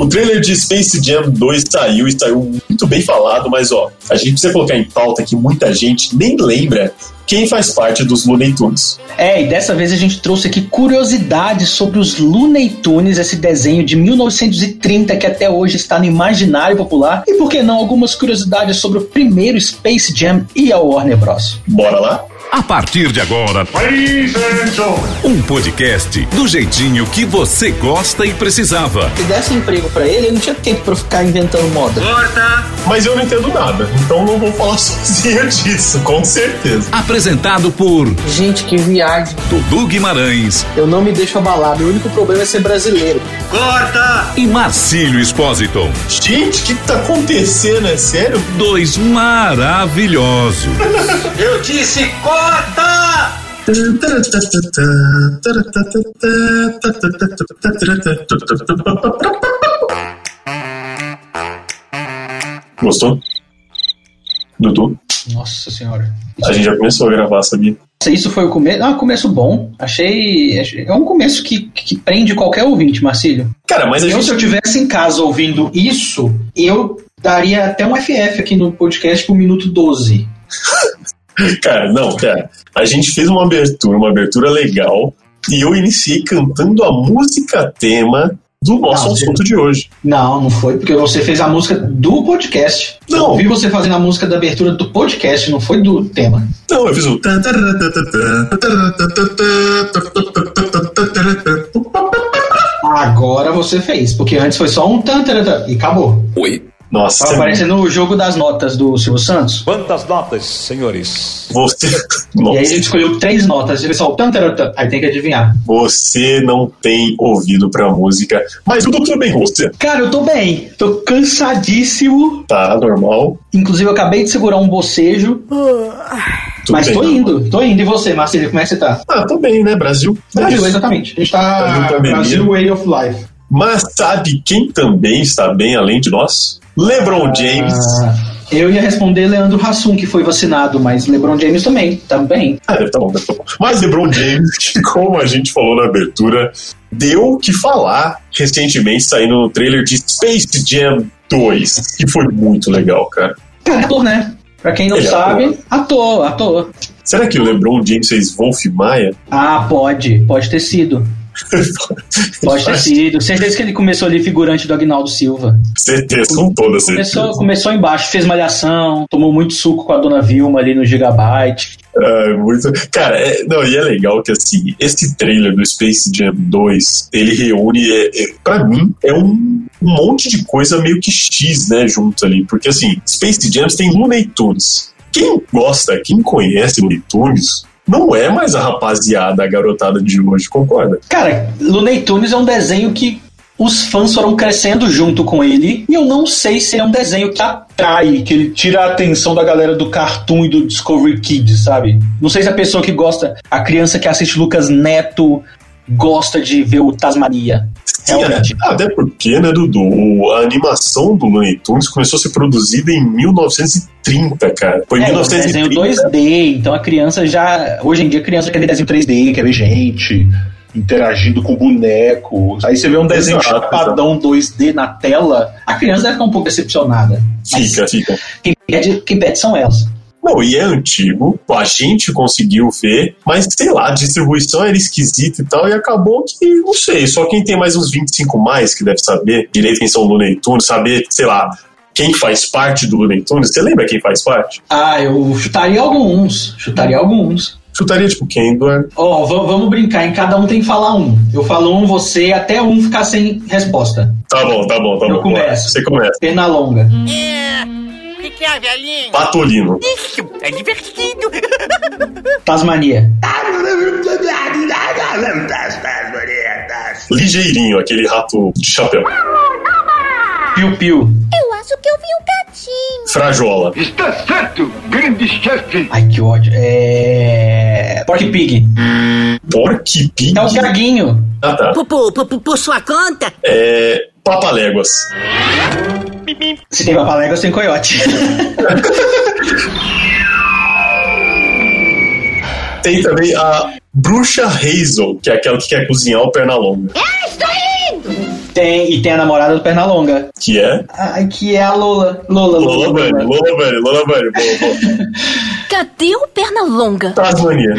O trailer de Space Jam 2 saiu e saiu muito bem falado, mas ó, a gente precisa colocar em pauta que muita gente nem lembra quem faz parte dos Looney Tunes. É, e dessa vez a gente trouxe aqui curiosidades sobre os Looney Tunes, esse desenho de 1930 que até hoje está no imaginário popular. E por que não algumas curiosidades sobre o primeiro Space Jam e a Warner Bros. Bora lá? A partir de agora, um podcast do jeitinho que você gosta e precisava. Se desse emprego pra ele, ele não tinha tempo pra ficar inventando moda. Mas eu não entendo nada, então não vou falar sozinho disso, com certeza. Apresentado por Gente, que viagem. Dudu Guimarães Eu não me deixo abalado. O único problema é ser brasileiro. e Marcílio Espósito. Gente, o que tá acontecendo? É sério? Dois maravilhosos. Eu disse corta! Gostou? Dudu? Nossa senhora. A gente já começou a gravar, sabia? Isso foi o começo. Ah, começo bom. Achei. É um começo que, que prende qualquer ouvinte, Marcílio. Cara, mas a Eu, gente. se eu tivesse em casa ouvindo isso, eu daria até um FF aqui no podcast pro minuto 12. Cara, não, cara. A gente fez uma abertura, uma abertura legal, e eu iniciei cantando a música tema do nosso Não, assunto de hoje. Não, não foi, porque você fez a música do podcast. Não. Eu vi você fazendo a música da abertura do podcast, não foi do tema. Não, eu fiz o. Agora você fez, porque antes foi só um tan, e acabou. Nossa, Tava parecendo o jogo das notas do Silvio Santos. Quantas notas, senhores? você. E aí a Nossa, gente escolheu três notas, ele só o tan, tan, tan, aí tem que adivinhar. você não tem ouvido pra música. Mas o tudo bem, você. Cara, eu tô bem, tô cansadíssimo. Tá normal. Inclusive, eu acabei de segurar um bocejo, Tudo mas bem, tô não. indo, tô indo. E você, Marcelo, como é que você tá? Ah, tô bem, né, Brasil? É Brasil, exatamente. A gente Brasil tá pandemia. Brasil Way of Life. Mas sabe quem também está bem além de nós? LeBron James. Ah, eu ia responder Leandro Hassum, que foi vacinado, mas LeBron James também, também. Ah, tá bom, tá bom. Mas LeBron James, que como a gente falou na abertura, deu o que falar recentemente saindo no trailer de Space Jam 2, que foi muito legal, cara. Cara, ator, né? Pra quem não Ele é sabe, ator, ator. Será que o LeBron James fez Wolf Maia? Ah, pode, pode ter sido. Pode ter sido. Certeza que ele começou ali figurante do Agnaldo Silva. Certeza, com toda certeza. Começou, começou embaixo, fez malhação, tomou muito suco com a dona Vilma ali no Gigabyte. Ah, muito... Cara, é, não, e é legal que assim, esse trailer do Space Jam 2, ele reúne, é, é, pra mim, é um, monte de coisa meio que X, né, junto ali. Porque assim, Space Jams tem Looney Tunes. Quem gosta, quem conhece Looney Tunes, não é mais a rapaziada, a garotada de hoje, concorda? Cara, Looney Tunes é um desenho que os fãs foram crescendo junto com ele. E eu não sei se é um desenho que atrai, que ele tira a atenção da galera do Cartoon e do Discovery Kids, sabe? Não sei se a pessoa que gosta, a criança que assiste Lucas Neto, gosta de ver o Tasmania. Sim, Realmente. é. Até porque, né, Dudu, a animação do Looney Tunes começou a ser produzida em 1930, cara. Foi em É, um desenho 1930. 2D, então a criança já. Hoje em dia a criança quer ver desenho 3D, quer ver gente interagindo com boneco. Aí você vê um desenho Exato, chapadão 2D na tela, a criança deve ficar um pouco decepcionada. Fica, fica. quem pede, quem pede são elas. Não, e é antigo, a gente conseguiu ver, mas sei lá, a distribuição era esquisita e tal, e acabou que, não sei, só quem tem mais uns 25 mais que deve saber direito quem são o Looney Tunes, saber, sei lá, quem faz parte do Looney Tunes. Você lembra quem faz parte? Ah, eu chutaria alguns. Chutaria alguns. Chutaria tipo quem, Eduardo? Ó, va- vamos brincar, em cada um tem que falar um. Eu falo um, você, até um ficar sem resposta. Tá bom, tá bom, tá Eu bom. começo. Você começa. Perna longa. É. Que, é, velhinho? Patolino. Isso, é divertido. Tasmania. Ligeirinho, aquele rato de chapéu. Piu Piu. Eu acho que eu vi um gatinho. Frajola. Ai, que ódio. É. Pork Pig. Pork Pig. É o Gaguinho. Ah, tá. Por, por, por, por sua conta? É. Papaléguas. Se tem papaléguas, tem coiote. Tem também a Bruxa Hazel, que é aquela que quer cozinhar o perna longa. Ah, estou indo! Tem, e tem a namorada do Pernalonga. Que é? Ah, que é a Lola. Lola, Lola. Lola Bunny, Lola. Lola Bunny, Lola Bunny. Boa, boa. Cadê o perna longa? Tasmania.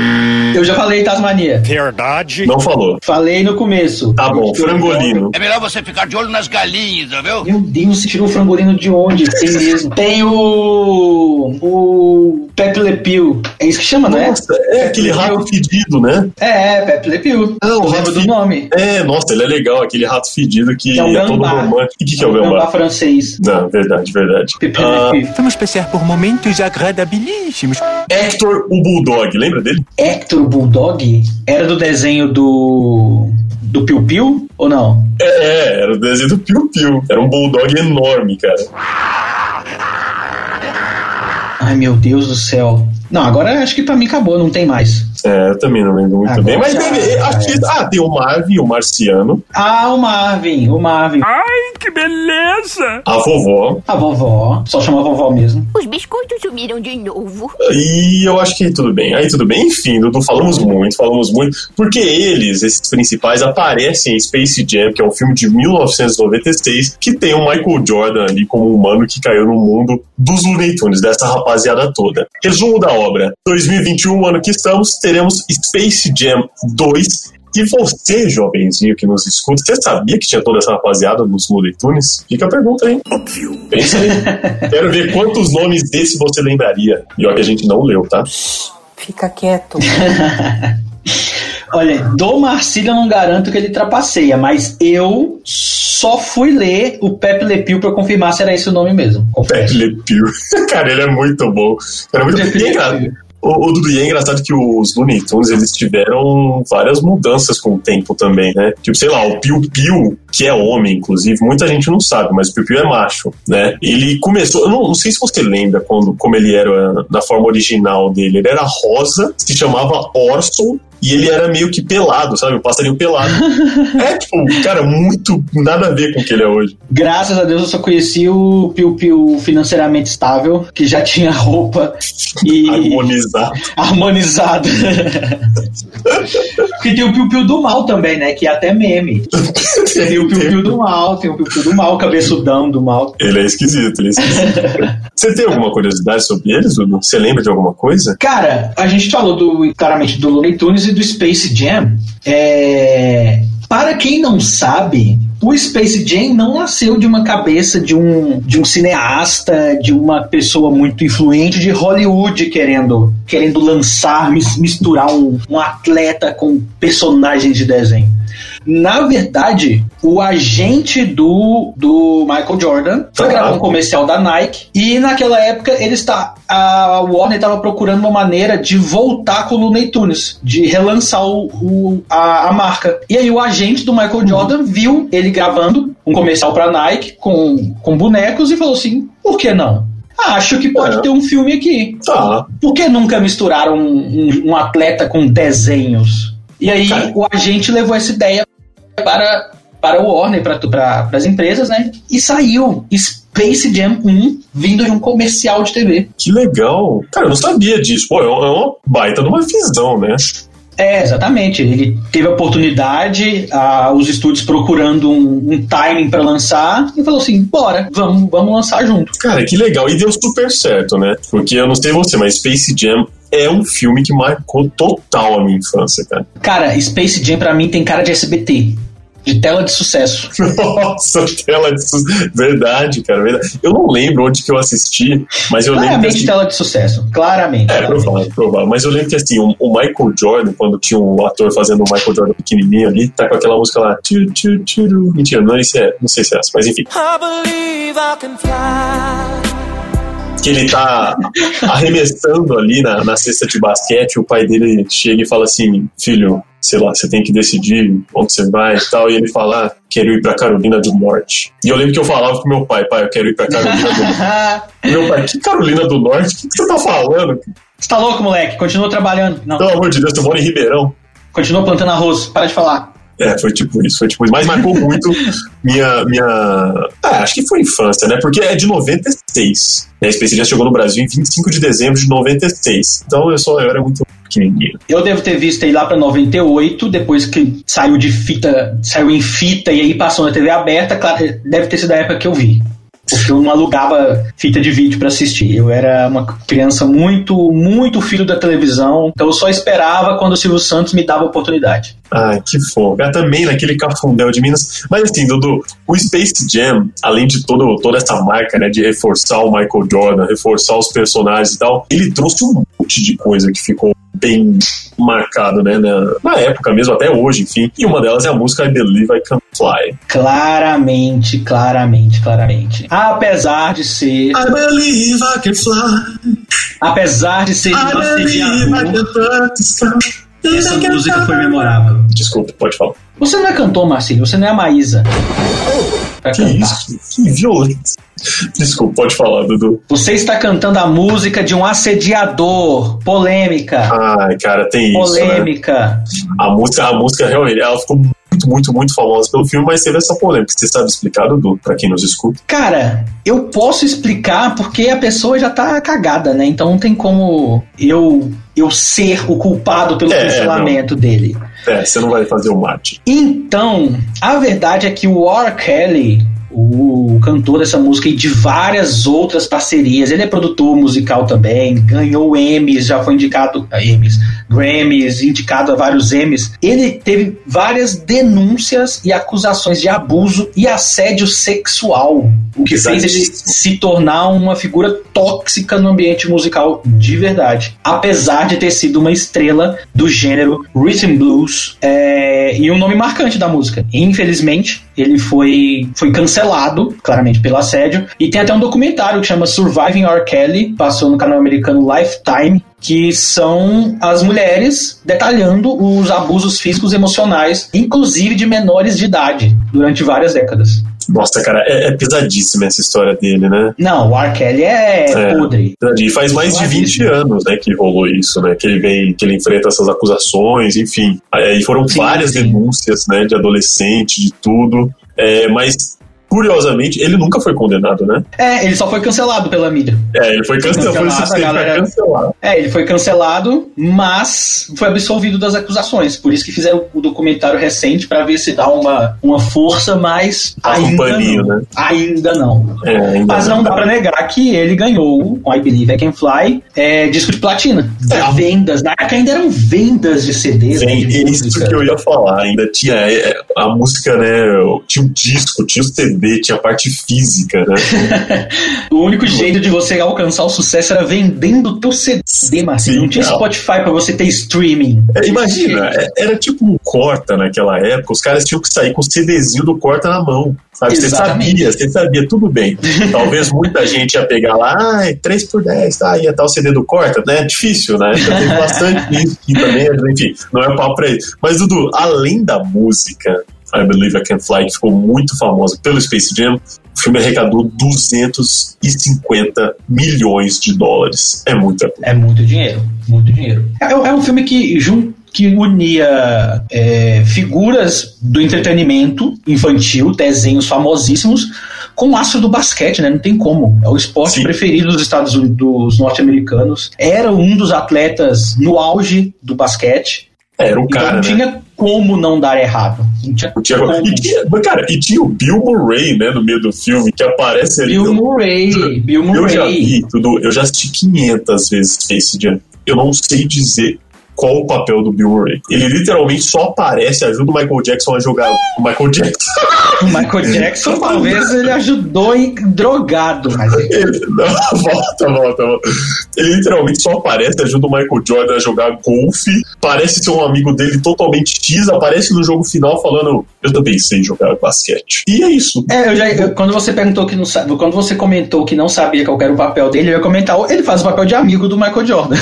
Eu já falei Tasmania. Verdade. Não falou. Falei no começo. Tá bom, frangolino. É melhor você ficar de olho nas galinhas, viu? Meu Deus, você tirou o frangolino de onde? Tem mesmo. Tem o. O. Pepe Le Pew. É isso que chama, não é? Nossa, é aquele rato fedido, né? É, é, Pepe Le Pew. Ah, o rato do nome. É, nossa, ele é legal, aquele rato fedido que É o é todo romântico. O que, que é o Gambá gambá? francês. Não, verdade, verdade. Pepe Ah, Le Pew. Vamos passar por momentos agradabilíssimos. Hector, o Bulldog, lembra dele? Hector Bulldog era do desenho do. do Piu Piu? Ou não? É, era o desenho do Piu Piu. Era um Bulldog enorme, cara. Ai meu Deus do céu. Não, agora acho que pra mim acabou, não tem mais. É, eu também não lembro muito Agora bem. Mas já- deve, acho que, ah, tem o Marvin, o Marciano, Ah, o Marvin, o Marvin. Ai, que beleza! a vovó. A vovó, só chama a vovó mesmo. Os biscoitos sumiram de novo. E eu acho que aí tudo bem. Aí tudo bem. Enfim, Dudu, falamos muito, falamos muito. Porque eles, esses principais, aparecem em Space Jam, que é um filme de 1996, que tem o Michael Jordan ali como um humano que caiu no mundo dos Looney Tunes, dessa rapaziada toda. Resumo da obra. 2021, ano que estamos, teremos Space Jam 2. E você, jovenzinho que nos escuta, você sabia que tinha toda essa rapaziada nos Looney Tunes? Fica a pergunta aí. Óbvio. Pensa aí. Quero ver quantos nomes desse você lembraria. E ó que a gente não leu, tá? Fica quieto. Olha, do Marcílio eu não garanto que ele trapaceia, mas eu só fui ler o Pepe Le Pew pra confirmar se era esse o nome mesmo. Pepe Confesso. Le Pew. Cara, ele é muito bom. Cara, é muito... Pepe E. Pew. O, o Dudu, e é engraçado que os Looney Tunes, eles tiveram várias mudanças com o tempo também, né? Tipo, sei lá, o Piu Piu, que é homem, inclusive, muita gente não sabe, mas o Piu Piu é macho, né? Ele começou, eu não, não sei se você lembra quando, como ele era na forma original dele, ele era rosa, se chamava Orson, e ele era meio que pelado, sabe? O passarinho pelado. é, tipo, cara, muito nada a ver com o que ele é hoje. Graças a Deus eu só conheci o Piu Piu financeiramente estável, que já tinha roupa e Harmonizado. harmonizado. Porque tem o Piu Piu do mal também, né? Que é até meme. Tem o Piu Piu do mal, tem o Piu Piu do mal, cabeçudão do mal. Ele é esquisito, ele é esquisito. Você tem alguma curiosidade sobre eles, Dudu? Você lembra de alguma coisa? Cara, a gente falou do, claramente do Looney Tunes e do Space Jam. É, Para quem não sabe, o Space Jam não nasceu de uma cabeça de um, de um cineasta, de uma pessoa muito influente de Hollywood querendo, querendo lançar, mis- misturar um, um atleta com personagens de desenho. Na verdade, o agente do, do Michael Jordan foi gravar um comercial da Nike e naquela época ele está a Warner estava procurando uma maneira de voltar com o Looney Tunes, de relançar o, o- a, a marca. E aí o agente do Michael Jordan viu ele gravando um comercial para Nike com, com bonecos e falou assim: por que não? Acho que pode É. ter um filme aqui. Tá. Por que nunca misturaram um, um- um atleta com desenhos? E aí Cara. o agente levou essa ideia para, para o Warner, para as empresas, né? E saiu Space Jam 1 vindo de um comercial de TV. Que legal. Cara, eu não sabia disso. Pô, é uma é uma baita de uma visão, né? É, exatamente. Ele teve a oportunidade, ah, os estúdios procurando um, um timing para lançar, e falou assim: bora, vamos, vamos lançar junto. Cara, que legal. E deu super certo, né? Porque eu não sei você, mas Space Jam é um filme que marcou total a minha infância, cara. Cara, Space Jam pra mim tem cara de SBT. De tela de sucesso. Nossa, tela de su... Verdade, cara, verdade. Eu não lembro onde que eu assisti, mas eu lembro Claramente tela de sucesso. Claramente. É, provável, provável. Mas eu lembro que assim, o, o Michael Jordan, quando tinha um ator fazendo o Michael Jordan pequenininho ali, tá com aquela música lá. Tchu, tchu, tchuru. Mentira, não, esse é, não sei se é essa, mas enfim. Que ele tá arremessando ali na, na cesta de basquete, o pai dele chega e fala assim: Filho, sei lá, você tem que decidir onde você vai e tal. E ele fala: "Ah, Quero ir pra Carolina do Norte. E eu lembro que eu falava pro meu pai: Pai, eu quero ir pra Carolina do Norte. Meu pai: Que Carolina do Norte? O que, que você tá falando? Você tá louco, moleque? Continua trabalhando. Não, Pelo amor de Deus, eu moro em Ribeirão. continua plantando arroz. Para de falar. É, foi tipo isso, foi tipo isso. Mas marcou muito minha. minha ah, acho que foi infância, né? Porque é de 96. Né? Space Jam chegou no Brasil em 25 de dezembro de 96. Então eu só eu era muito pequenininho. Eu devo ter visto aí lá pra 98, depois que saiu de fita, saiu em fita e aí passou na TV aberta, claro, deve ter sido a época que eu vi. Porque eu não alugava fita de vídeo pra assistir. Eu era uma criança muito, muito filho da televisão, então eu só esperava quando o Silvio Santos me dava a oportunidade. Ai, que fofo. É também naquele cafundel de Minas. Mas assim, Dudu, o Space Jam, além de todo, toda essa marca, né, de reforçar o Michael Jordan, reforçar os personagens e tal, ele trouxe um monte de coisa que ficou bem marcado, né, na, na época mesmo, até hoje, enfim. E uma delas é a música I Believe I Can Fly. Claramente, claramente, claramente. Apesar de ser. I believe I can fly. Apesar de ser I believe I can touch sky. essa música foi memorável. Desculpa, pode falar. Você não é cantor, Marcelo, você não é a Maísa. Pra Que cantar. isso? Que violência. Desculpa, pode falar, Dudu. Você está cantando a música de um assediador. Polêmica. Ai, cara, tem isso, né? Polêmica. A música, a música realmente, ela ficou muito, muito, muito famosa pelo filme, mas teve essa polêmica. Você sabe explicar, Dudu, pra quem nos escuta? Cara, eu posso explicar porque a pessoa já tá cagada, né? Então não tem como eu eu ser o culpado pelo É, cancelamento dele. É, você não vai fazer o mate. Então, a verdade é que o R. Kelly, o cantor dessa música e de várias outras parcerias, ele é produtor musical também, ganhou Emmys, já foi indicado a Emmys, Grammys, indicado a vários Emmys. Ele teve várias denúncias e acusações de abuso e assédio sexual, o que fez ele se tornar uma figura tóxica no ambiente musical de verdade. Apesar de ter sido uma estrela do gênero rhythm blues é, e um nome marcante da música. Infelizmente, ele foi, foi cancelado, claramente pelo assédio, e tem até um documentário que chama Surviving R. Kelly, passou no canal americano Lifetime, que são as mulheres detalhando os abusos físicos e emocionais, inclusive de menores de idade, durante várias décadas. Nossa, cara, é, é pesadíssima essa história dele, né? Não, o R. Kelly é, É. podre. E faz mais de 20 anos, né, que rolou isso, né? Que ele vem, que ele enfrenta essas acusações, enfim. Aí foram Sim, várias sim. denúncias, né, de adolescente, de tudo. É, mas, curiosamente, ele nunca foi condenado, né? É, ele só foi cancelado pela mídia. É, ele foi cancelado. Foi, Cancelado, a galera- foi cancelado. É, ele foi cancelado, mas foi absolvido das acusações. Por isso que fizeram o documentário recente pra ver se dá uma, uma força, mas um ainda não. né? Ainda não. É, ainda Mas não dá pra negar que ele ganhou com I Believe I Can Fly é, disco de platina. É. Vendas. Na época ainda eram vendas de CDs. né, Vem, de é isso música. que eu ia falar. Ainda tinha é, a música, né? Tinha o disco, tinha o CD, tinha a parte física, né? O único jeito de você alcançar o sucesso era vendendo o teu CD, Marcinho. Não tinha. Spotify pra você ter streaming. É, imagina, é- era tipo um corta naquela época, os caras tinham que sair com o CDzinho do corta na mão. Sabe? Você sabia, você sabia, tudo bem. Talvez muita gente ia pegar lá, ai, 3 por 10, tá? Ia estar o CD do corta, né? É difícil, né? Já tem bastante isso aqui também, enfim, não é papo pra ele. Mas, Dudu, além da música I Believe I Can Fly, que ficou muito famosa pelo Space Jam, o filme arrecadou 250 milhões de dólares. É muita coisa. É muito dinheiro, muito dinheiro. É, é um filme que, que unia é, figuras do entretenimento infantil, desenhos famosíssimos, com o astro do basquete, né? Não tem como. É o esporte Sim. preferido dos Estados Unidos, dos norte-americanos. Era um dos atletas no auge do basquete. Era o Então cara, né? Como não dar errado. Não tinha Tinha- como. e, tinha, cara, e tinha o Bill Murray, né, no meio do filme, que aparece ali. Bill Murray, Bill eu já Murray. vi tudo, eu já assisti 500 vezes Space Jam. Eu não sei dizer qual o papel do Bill Murray. Ele literalmente só aparece, ajuda o Michael Jackson a jogar o Michael Jackson. O Michael Jackson, talvez ele ajudou em drogado, mas Ele, não, volta, volta, volta. Ele literalmente só aparece, ajuda o Michael Jordan a jogar golfe. Parece ser um amigo dele totalmente X, aparece no jogo final falando: Eu também sei jogar basquete. E é isso. É, eu já, eu- quando você perguntou que não sabe, quando você comentou que não sabia qual era o papel dele, eu ia comentar, ele faz o papel de amigo do Michael Jordan.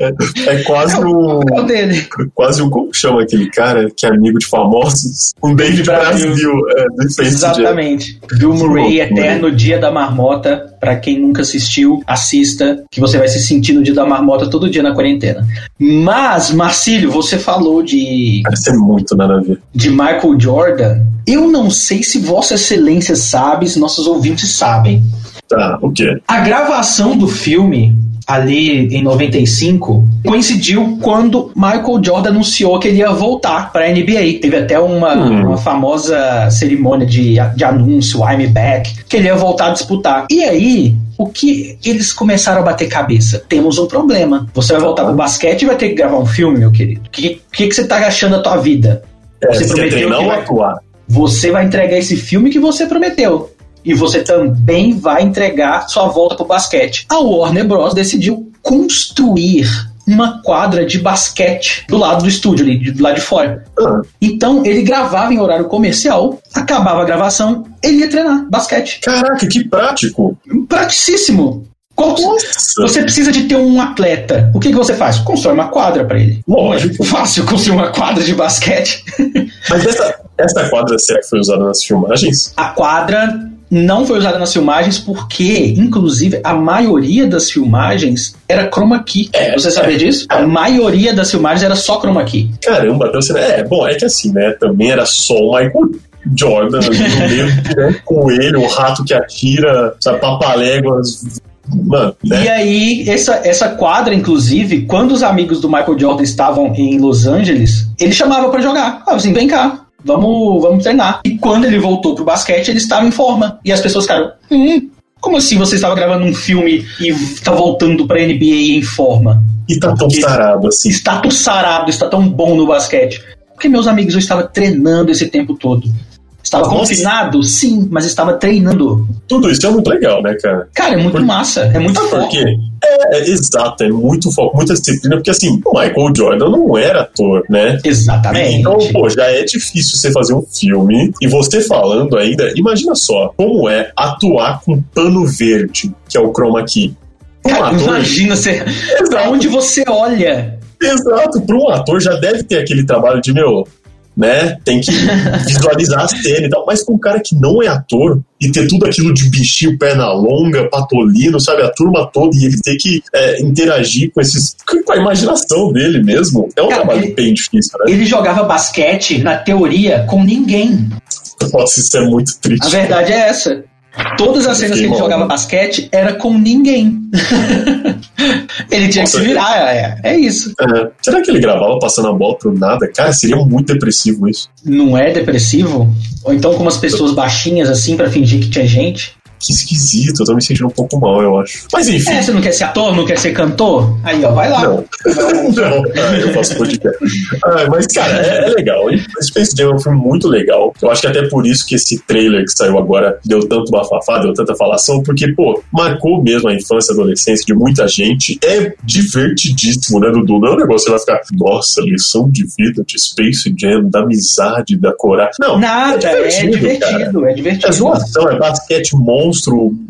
É quase um. o papel dele. Quase um. Como chama aquele cara que é amigo de famosos? Um David Brasil. Brasil, é. Exatamente. Bill Murray, loucura. Eterno Dia da Marmota. Pra quem nunca assistiu, assista, que você vai se sentir no Dia da Marmota todo dia na quarentena. Mas, Marcílio, você falou de, Parece muito nada a ver. de Michael Jordan. Eu não sei se Vossa Excelência sabe, se nossos ouvintes sabem. Tá, o quê? A gravação do filme ali em 95, coincidiu quando Michael Jordan anunciou que ele ia voltar para a NBA. Teve até uma, Hum. uma famosa cerimônia de, de anúncio, I'm back, que ele ia voltar a disputar. E aí, o que eles começaram a bater cabeça? Temos um problema. Você vai voltar pro basquete e vai ter que gravar um filme, meu querido. O que, que, que você tá achando da tua vida? É, Você você prometeu treinar que vai- atuar? Você vai entregar esse filme que você prometeu. E você também vai entregar sua volta pro basquete. A Warner Bros. decidiu construir uma quadra de basquete do lado do estúdio, ali, do lado de fora. Ah, Então ele gravava em horário comercial, acabava a gravação, ele ia treinar basquete. caraca, que prático. Praticíssimo. Qual- Nossa. Você precisa de ter um atleta. O que, que você faz? Constrói uma quadra pra ele. Lógico. Fácil construir uma quadra de basquete. Mas essa, essa quadra será que foi usada nas filmagens? A quadra não foi usada nas filmagens porque, inclusive, a maioria das filmagens era chroma key. É, Você sabia é. disso? A maioria das filmagens era só chroma key. Caramba, então você. É, bom, é que assim, né? Também era só o Michael Jordan no meio, né, com ele, o rato que atira, sabe, papaléguas. Mano, E né? aí, essa, essa quadra, inclusive, quando os amigos do Michael Jordan estavam em Los Angeles, ele chamava pra jogar. Ah, assim, vem cá, vamos, vamos treinar. E quando ele voltou pro basquete, ele estava em forma. E as pessoas ficaram, hum, como assim você estava gravando um filme e tá voltando pra NBA em forma? E tá tão sarado assim. Está tão sarado, está tão bom no basquete. Porque, meus amigos, eu estava treinando esse tempo todo. Estava Nossa. confinado? Sim, mas estava treinando. Tudo isso é muito legal, né, cara? Cara, é muito Por- massa, é muito Por foco. quê? É, é, exato, é muito foco, muita disciplina, porque assim, o Michael Jordan não era ator, né? Exatamente. Então, pô, já é difícil você fazer um filme e você falando ainda, imagina só, como é atuar com pano verde, que é o chroma key. Um Cara, ator, imagina você, pra onde você olha. exato, para um ator já deve ter aquele trabalho de, meu, né, tem que visualizar a cena e tal, mas com um cara que não é ator e ter tudo aquilo de bichinho, perna longa, patolino, sabe, a turma toda e ele ter que é, interagir com esses, com a imaginação dele mesmo, é um Cara, trabalho ele- bem difícil, né? Ele jogava basquete, na teoria, com ninguém. Nossa, isso é muito triste. A verdade é essa. Todas as cenas que ele jogava basquete era com ninguém. ele tinha que se Nossa, virar, é, é isso. É, será que ele gravava passando a bola pro nada? Cara, seria muito depressivo isso. Não é depressivo? Ou então com umas pessoas baixinhas assim pra fingir que tinha gente? Que esquisito, eu tô me sentindo um pouco mal, eu acho. Mas enfim. É, você não quer ser ator, não quer ser cantor? Aí, ó, vai lá. Não, não, eu faço podcast. Ah, mas, cara, é, é legal. E Space Jam é um filme muito legal. Eu acho que até por isso que esse trailer que saiu agora deu tanto bafafá, deu tanta falação, porque, pô, marcou mesmo a infância e adolescência de muita gente. É divertidíssimo, né, Dudu? Não é um negócio que você vai ficar, nossa, lição de vida de Space Jam, da amizade, da coragem. Não, Nada, é divertido, é É divertido. zoação, é basquete, monstro,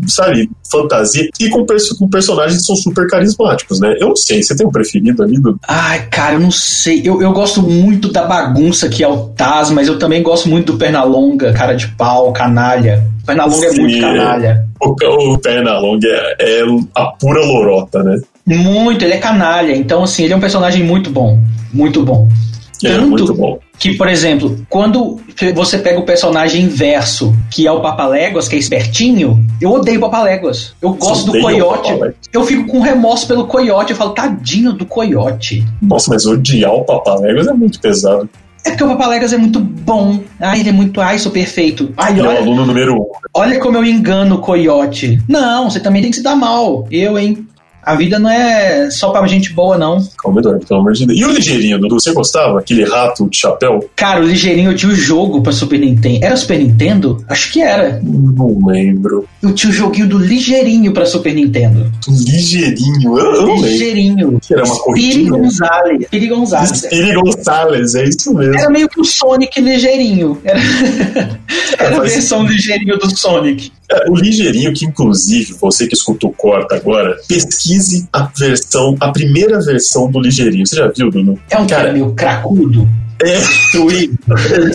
sabe? Fantasia. E com, perso- com personagens que são super carismáticos, né? Eu não sei, você tem um preferido ali, Dudu? Ai, cara, eu não sei. Eu, eu gosto muito da bagunça que é o Taz, mas eu também gosto muito do Pernalonga, cara de pau, canalha. Pernalonga é muito Sim. canalha. O, o Pernalonga é, é a pura lorota, né? Muito, ele é canalha. Então, assim, ele é um personagem muito bom. Muito bom. É Tanto muito bom. que, por exemplo, quando você pega o personagem inverso, que é o Papaléguas, que é espertinho, eu odeio o Papaléguas. Eu gosto do Coiote. Eu fico com remorso pelo Coiote. Eu falo, tadinho do Coiote. Nossa, mas odiar o Papaléguas é muito pesado. É porque o Papaléguas é muito bom. Ai, ele é muito. Ai, sou perfeito. Ai, Ele é o olha, aluno número um. olha como eu engano o Coiote. Não, você também tem que se dar mal. Eu, hein? A vida não é só pra gente boa, não. Calma, Eduardo, pelo amor de Deus. E o ligeirinho, Dudu? Você gostava? Aquele rato de chapéu? Cara, o Ligeirinho eu tinha o jogo pra Super Nintendo. Era Super Nintendo? Acho que era. Não lembro. Eu tinha o joguinho do Ligeirinho pra Super Nintendo. Do ligeirinho, eu eu não lembro. Ligeirinho. Que era uma corridinha. Gonzalez. Speedy Gonzalez. Spiri Gonçalves, é isso mesmo. Era meio que o Sonic ligeirinho. Era, era a versão ligeirinho do Sonic. O ligeirinho, que inclusive, você que escutou corta agora, pesquise a versão, a primeira versão do ligeirinho. Você já viu, Dudu? É um Cara, meio cracudo. É,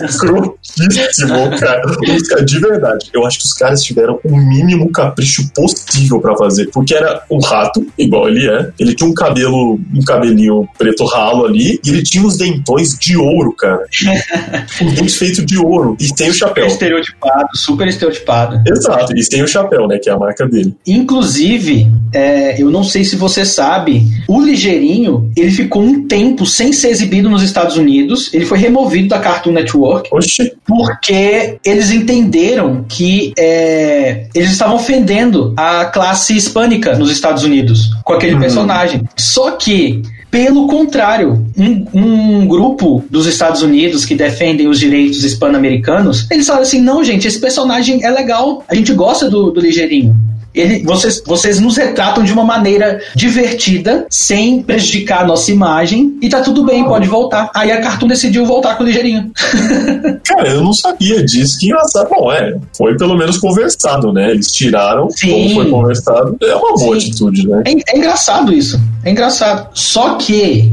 escrotíssimo, cara. Caras, De verdade, eu acho que os caras tiveram o mínimo capricho possível pra fazer. Porque era um rato, igual ele é. Ele tinha um cabelo, um cabelinho preto ralo ali. E ele tinha os dentões de ouro, cara. os dentes feitos de ouro. E tem o chapéu. Estereotipado, super estereotipado. Exato, e tem o chapéu, né? Que é a marca dele. Inclusive, é, eu não sei se você sabe, o Ligeirinho, ele ficou um tempo sem ser exibido nos Estados Unidos. Ele foi removido da Cartoon Network. Oxi. Porque eles entenderam que é, eles estavam ofendendo a classe hispânica nos Estados Unidos com aquele Uhum. personagem. Só que pelo contrário, um, um grupo dos Estados Unidos que defendem os direitos hispano-americanos, eles falaram assim: não, gente, esse personagem é legal, a gente gosta do, do Ligeirinho. Ele, vocês, vocês nos retratam de uma maneira divertida, sem prejudicar a nossa imagem, e tá tudo bem, pode voltar. Aí a Cartoon decidiu voltar com o Ligeirinho. Cara, eu não sabia disso. Que engraçado. Bom, é, foi pelo menos conversado, né? Eles tiraram Sim. como foi conversado. É uma boa Sim. atitude, né? É, é engraçado isso. É engraçado. Só que,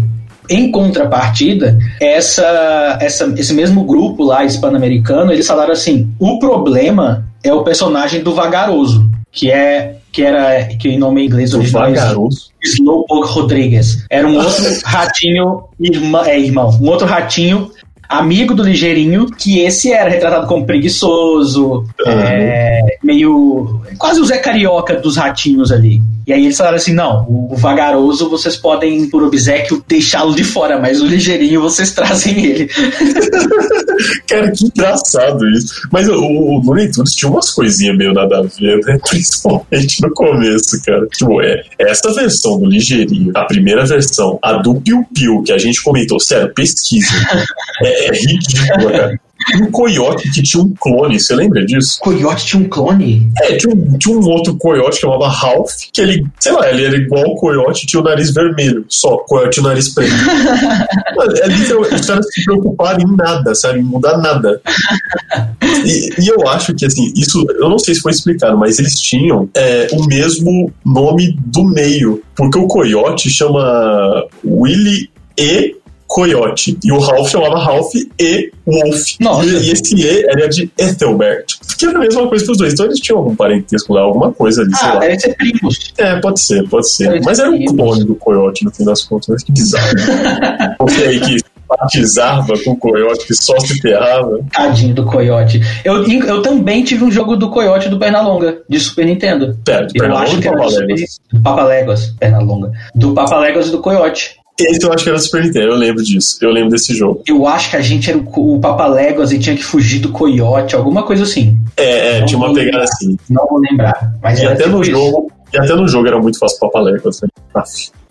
em contrapartida, essa, essa, esse mesmo grupo lá hispano-americano, eles falaram assim: o problema é o personagem do Vagaroso, que é. Que era. Que em nome em inglês original é. Slowpoke Rodrigues. Era um outro ratinho, irmã, é irmão, um outro ratinho amigo do Ligeirinho, que esse era retratado como preguiçoso, é, meio. quase o Zé Carioca dos ratinhos ali. E aí eles falaram assim: não, o, o vagaroso vocês podem, por obsequio, deixá-lo de fora, mas o Ligeirinho vocês trazem ele. Cara, que engraçado isso. Mas o, o tinha umas coisinhas meio nada a ver, né? Principalmente no começo, cara. Tipo, é, essa versão do Ligeirinho, a primeira versão, a do Piu Piu, que a gente comentou, sério, pesquisa. é, é ridícula, cara. E um coiote que tinha um clone, você lembra disso? Coyote tinha um clone? É, tinha um, tinha um outro coiote que chamava Ralph, que ele, sei lá, ele era igual o coiote, tinha o nariz vermelho, só, coiote o nariz preto. É literalmente, os caras se preocuparam em nada, sabe, em mudar nada. E, e eu acho que, assim, isso, eu não sei se foi explicado, mas eles tinham é, o mesmo nome do meio, porque o coiote chama Willy E. Coyote. E o Ralph chamava Ralph e Wolf. Nossa. E, esse E era de Ethelbert. Que era a mesma coisa pros dois. Então eles tinham algum parentesco lá, alguma coisa ali, sei Ah, lá. deve ser primos. É, pode ser, pode ser. Deve Mas ser era um clone do Coyote no fim das contas. Que bizarro. Você aí que batizava com o Coyote, que só se ferrava. Tadinho do Coyote. Eu, eu também tive um jogo do Coyote do Pernalonga, de Super Nintendo. Pera, do Eu Pernalonga acho ou que era do do Papaléguas, Pernalonga. Do Papaléguas e do Coyote. Esse eu acho que era do Super Nintendo, eu lembro disso. Eu lembro desse jogo. Eu acho que a gente era o, o Papaléguas e tinha que fugir do Coyote, alguma coisa assim. É, é Não tinha uma pegada lembrar. assim. Não vou lembrar. Mas E até tipo no isso. jogo. E até no jogo era muito fácil papaléguas, né?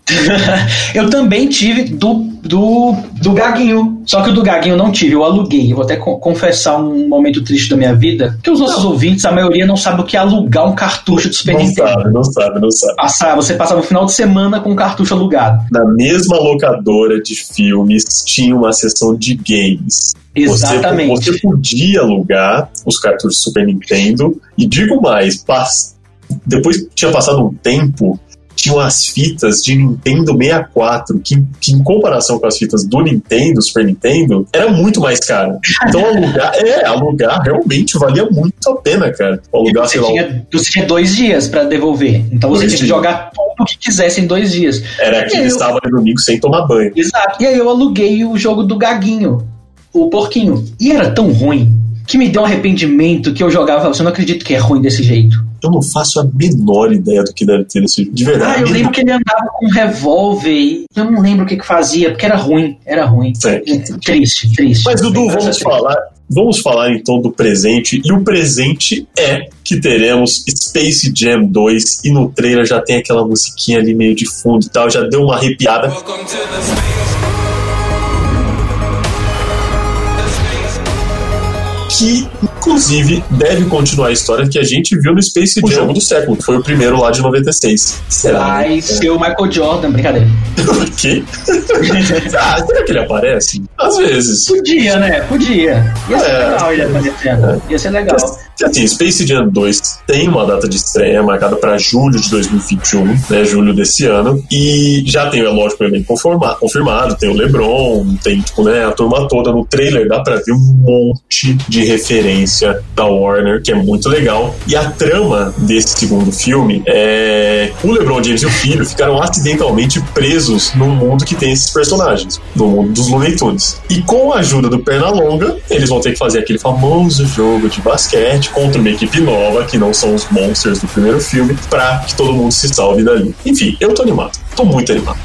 Eu também tive do, do, do Gaguinho. Só que o do Gaguinho eu não tive, eu aluguei. Eu vou até co- confessar um momento triste da minha vida. Que os nossos ouvintes, a maioria não sabe o que é alugar um cartucho do Super Não Nintendo. sabe, não sabe, não sabe. Passar, você passava o final de semana com um cartucho alugado. Na mesma locadora de filmes tinha uma seção de games. Exatamente. Você, você podia alugar os cartuchos Super Nintendo. E digo mais, depois tinha passado um tempo, tinham as fitas de Nintendo 64, que, que em comparação com as fitas do Nintendo, Super Nintendo, era muito mais caro. Então alugar, é, alugar realmente valia muito a pena, cara. Alugar, Você sei lá, tinha, você tinha dois dias pra devolver. Então você tinha que jogar tudo que quisesse em dois dias. era aquele eu- sábado e domingo sem tomar banho. Exato. E aí eu aluguei o jogo do Gaguinho, o porquinho. E era tão ruim que me deu um arrependimento que eu jogava. Você não acredita que é ruim desse jeito. Eu não faço a menor ideia do que deve ter esse De verdade. Ah, eu lembro que ele andava com um revólver e eu não lembro o que, que fazia, porque era ruim. Era ruim. É. Triste, triste. Mas, Dudu, vamos triste. falar. Vamos falar então do presente. E o presente é que teremos Space Jam 2. E no trailer já tem aquela musiquinha ali meio de fundo e tal. Já deu uma arrepiada. Que, inclusive, deve continuar a história que a gente viu no Space Jam, o jogo do século, que foi o primeiro lá de 96. Será? Vai ser o Michael Jordan, brincadeira. Por quê? ah, será que ele aparece? Às vezes. Podia, né? Podia. Ia ser É. legal ele aparecendo. Ia ser legal. Que assim, Space Jam 2 tem uma data de estreia marcada para julho de 2021, né? Julho desse ano. E já tem, lógico, o elenco conforma- confirmado, tem o LeBron, tem, tipo, né, a turma toda. No trailer dá pra ver um monte de referência da Warner, que é muito legal. E a trama desse segundo filme é o LeBron James e o filho ficaram acidentalmente presos num mundo que tem esses personagens, no mundo dos Looney Tunes. E com a ajuda do Pernalonga, eles vão ter que fazer aquele famoso jogo de basquete contra uma equipe nova, que não são os monsters do primeiro filme, pra que todo mundo se salve dali. Enfim, eu tô animado. Tô muito animado.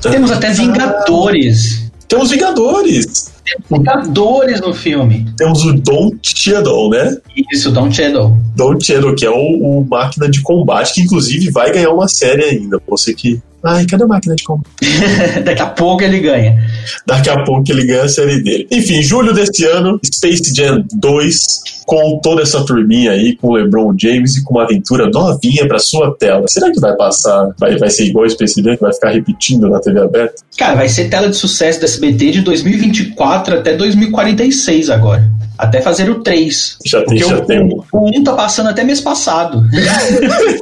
Temos até Vingadores. Temos Vingadores. Vingadores no filme. Temos o Don Cheadle, né? Isso, Don Cheadle. Don Cheadle, que é o, o máquina de combate, que inclusive vai ganhar uma série ainda. Você que. Ai, cadê a máquina de combate? Daqui a pouco ele ganha. Daqui a pouco ele ganha a série dele. Enfim, julho desse ano, Space Jam 2, com toda essa turminha aí, com o LeBron James e com uma aventura novinha pra sua tela. Será que vai passar? Vai, vai ser igual o Space Jam, que vai ficar repetindo na TV aberta? Cara, vai ser tela de sucesso do SBT de 2024 até 2046 agora. Até fazer o 3. Já tem, já o, tem. o, o 1 tá passando até mês passado.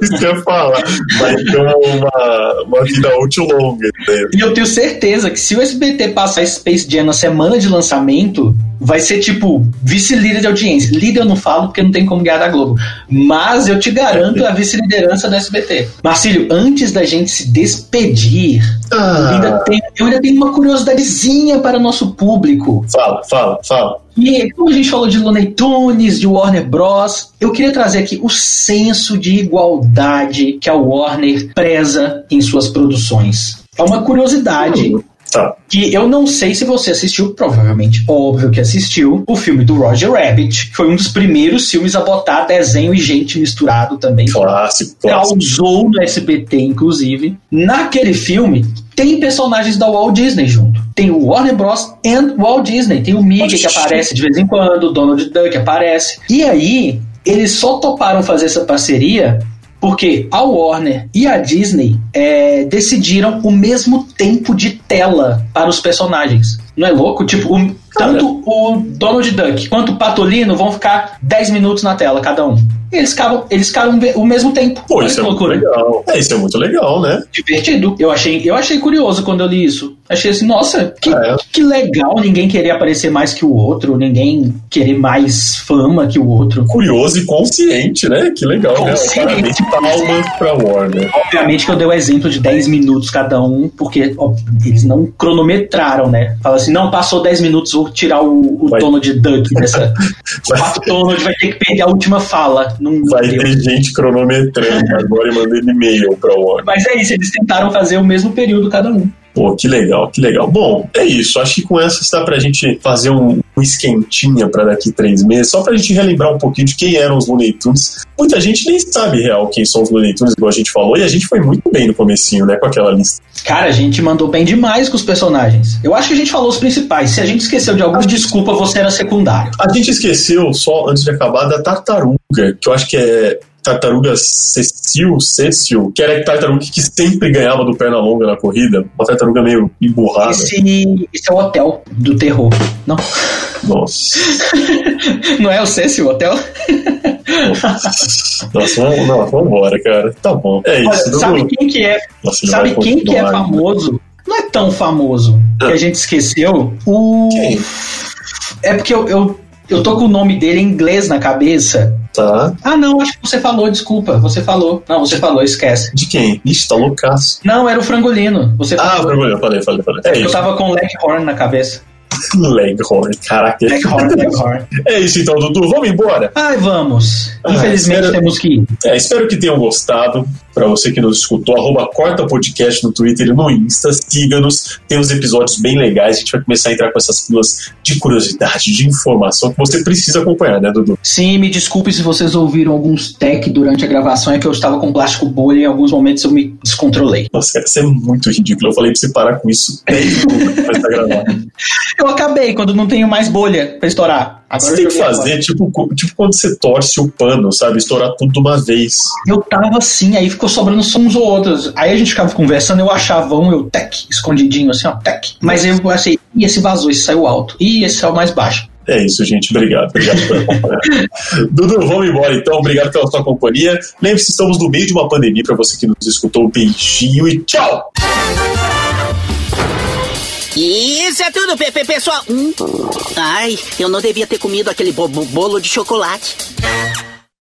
Isso que eu falar. Vai ter uma, uma vida útil longa. Né? E eu tenho certeza que se o SBT passar Space Jam na semana de lançamento, vai ser tipo vice-líder de audiência. Líder eu não falo porque não tem como ganhar da Globo. Mas eu te garanto a vice-liderança do SBT. Marcílio, antes da gente se despedir, eu, ainda Ah, tenho, eu ainda tenho uma curiosidadezinha para o nosso público. fala, fala, fala. E como a gente falou de Looney Tunes, de Warner Bros, eu queria trazer aqui o senso de igualdade que a Warner preza em suas produções. É uma curiosidade Tá. que eu não sei se você assistiu, provavelmente, óbvio que assistiu, o filme do Roger Rabbit, que foi um dos primeiros filmes a botar desenho e gente misturado também. Clássico, clássico. Causou no SBT, inclusive. Naquele filme, tem personagens da Walt Disney junto. Tem o Warner Bros. e Walt Disney. Tem o Mickey que aparece de vez em quando, o Donald Duck aparece. E aí, eles só toparam fazer essa parceria porque a Warner e a Disney é, decidiram o mesmo tempo de tela para os personagens. Não é louco? Tipo, o- tanto o Donald Duck quanto o Patolino vão ficar 10 minutos na tela, cada um. Eles ficaram, eles ficaram o mesmo tempo. Pô, isso é muito loucura. legal. É, isso é muito legal, né? Divertido. Eu achei, eu achei curioso quando eu li isso. Achei assim, nossa, que, É. que legal ninguém querer aparecer mais que o outro, ninguém querer mais fama que o outro. Curioso e consciente, né? Que legal, né? Consciente. Parabéns, palmas pra Warner. Obviamente que eu dei o exemplo de 10 minutos cada um, porque ó, eles não cronometraram, né? Fala assim, não, passou 10 minutos, vou tirar o, o Vai. Donald Duck dessa. o Donald vai ter que perder a última fala. Não, Vai deu. ter gente cronometrando agora e mandando e-mail pra Warner. Mas é isso, eles tentaram fazer o mesmo período cada um. Pô, que legal, que legal. Bom, é isso. Acho que com essa dá pra gente fazer um, um esquentinha pra daqui três meses, só pra gente relembrar um pouquinho de quem eram os Looney Tunes. Muita gente nem sabe real quem são os Looney Tunes, igual a gente falou, e a gente foi muito bem no comecinho, né, com aquela lista. Cara, a gente mandou bem demais com os personagens. Eu acho que a gente falou os principais. Se a gente esqueceu de algum, desculpa, você era secundário. A gente esqueceu, só antes de acabar, da tartaruga, que eu acho que é tartaruga Cecil, Cecil, que era a tartaruga que sempre ganhava do perna longa na corrida. Uma tartaruga meio emburrada. Esse, esse é o hotel do terror. Não, Nossa. não é o Cecil, o hotel? Nossa, vamos, não, vamos embora, cara. Tá bom. É isso. Olha, sabe quem que é? Nossa, Sabe quem que é famoso? Não é tão famoso que a gente esqueceu. O. Quem? É porque eu, eu, eu tô com o nome dele em inglês na cabeça. Tá. Ah, não, acho que você falou, desculpa. Você falou. Não, você falou, esquece. De quem? Ixi, tá loucaço. Não, era o frangolino. Você Ah, vergonha, eu falei, falei, falei. É eu isso. tava com o Leghorn na cabeça. Leghorn, caraca. Leghorn, Leghorn. É isso então, Dudu. Vamos embora? Ai, vamos. Ah, Infelizmente espero- temos que ir. É, espero que tenham gostado. Para você que nos escutou, arroba Corta Podcast no Twitter e no Insta. Siga-nos. Tem uns episódios bem legais. A gente vai começar a entrar com essas pílulas de curiosidade, de informação que você precisa acompanhar, né, Dudu? Sim, me desculpe se vocês ouviram alguns tech durante a gravação, é que eu estava com plástico bolha e em alguns momentos eu me descontrolei. Nossa, cara, isso é muito ridículo. Eu falei pra você parar com isso 10 minutos depois de gravar. Eu acabei quando não tenho mais bolha pra estourar. Agora Você tem que fazer tipo, tipo quando você torce o pano, sabe? Estourar tudo de uma vez. Eu tava assim, aí ficou sobrando só uns ou outros. Aí a gente ficava conversando, eu achava um, eu tec, escondidinho assim, ó, tec. Mas eu achei, ih, esse vazou, esse saiu alto. Ih, esse saiu mais baixo. É isso, gente. Obrigado. Obrigado por acompanhar. Dudu, vamos embora então. Obrigado pela sua companhia. Lembre-se, estamos no meio de uma pandemia. Para você que nos escutou, um beijinho e tchau! Isso é tudo, Pepe, pessoal. Hum. Ai, eu não devia ter comido aquele bo- bo- bolo de chocolate.